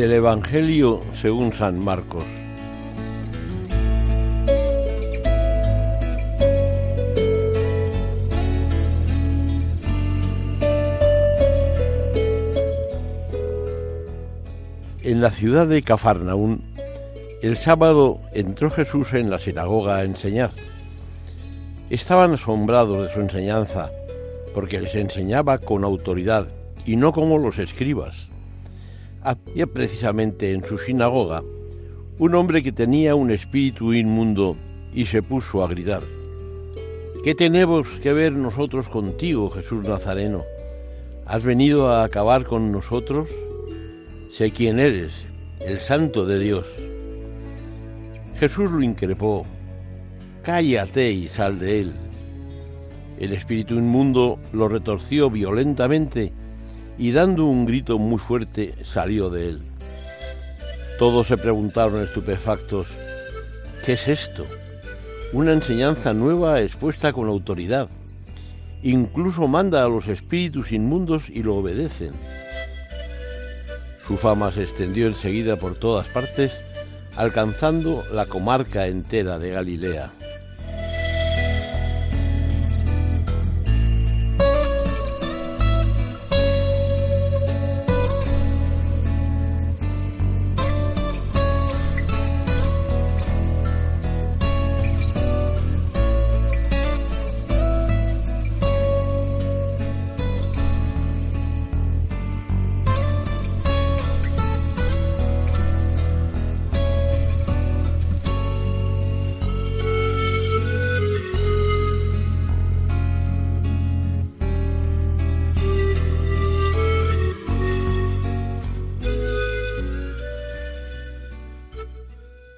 Del Evangelio según San Marcos. En la ciudad de Cafarnaún, el sábado entró Jesús en la sinagoga a enseñar. Estaban asombrados de su enseñanza, porque les enseñaba con autoridad y no como los escribas. Había precisamente en su sinagoga un hombre que tenía un espíritu inmundo y se puso a gritar. ¿Qué tenemos que ver nosotros contigo, Jesús Nazareno? ¿Has venido a acabar con nosotros? Sé quién eres, el santo de Dios. Jesús lo increpó. Cállate y sal de él. El espíritu inmundo lo retorció violentamente y dando un grito muy fuerte salió de él. Todos se preguntaron estupefactos, ¿qué es esto? Una enseñanza nueva expuesta con autoridad. Incluso manda a los espíritus inmundos y lo obedecen. Su fama se extendió enseguida por todas partes, alcanzando la comarca entera de Galilea.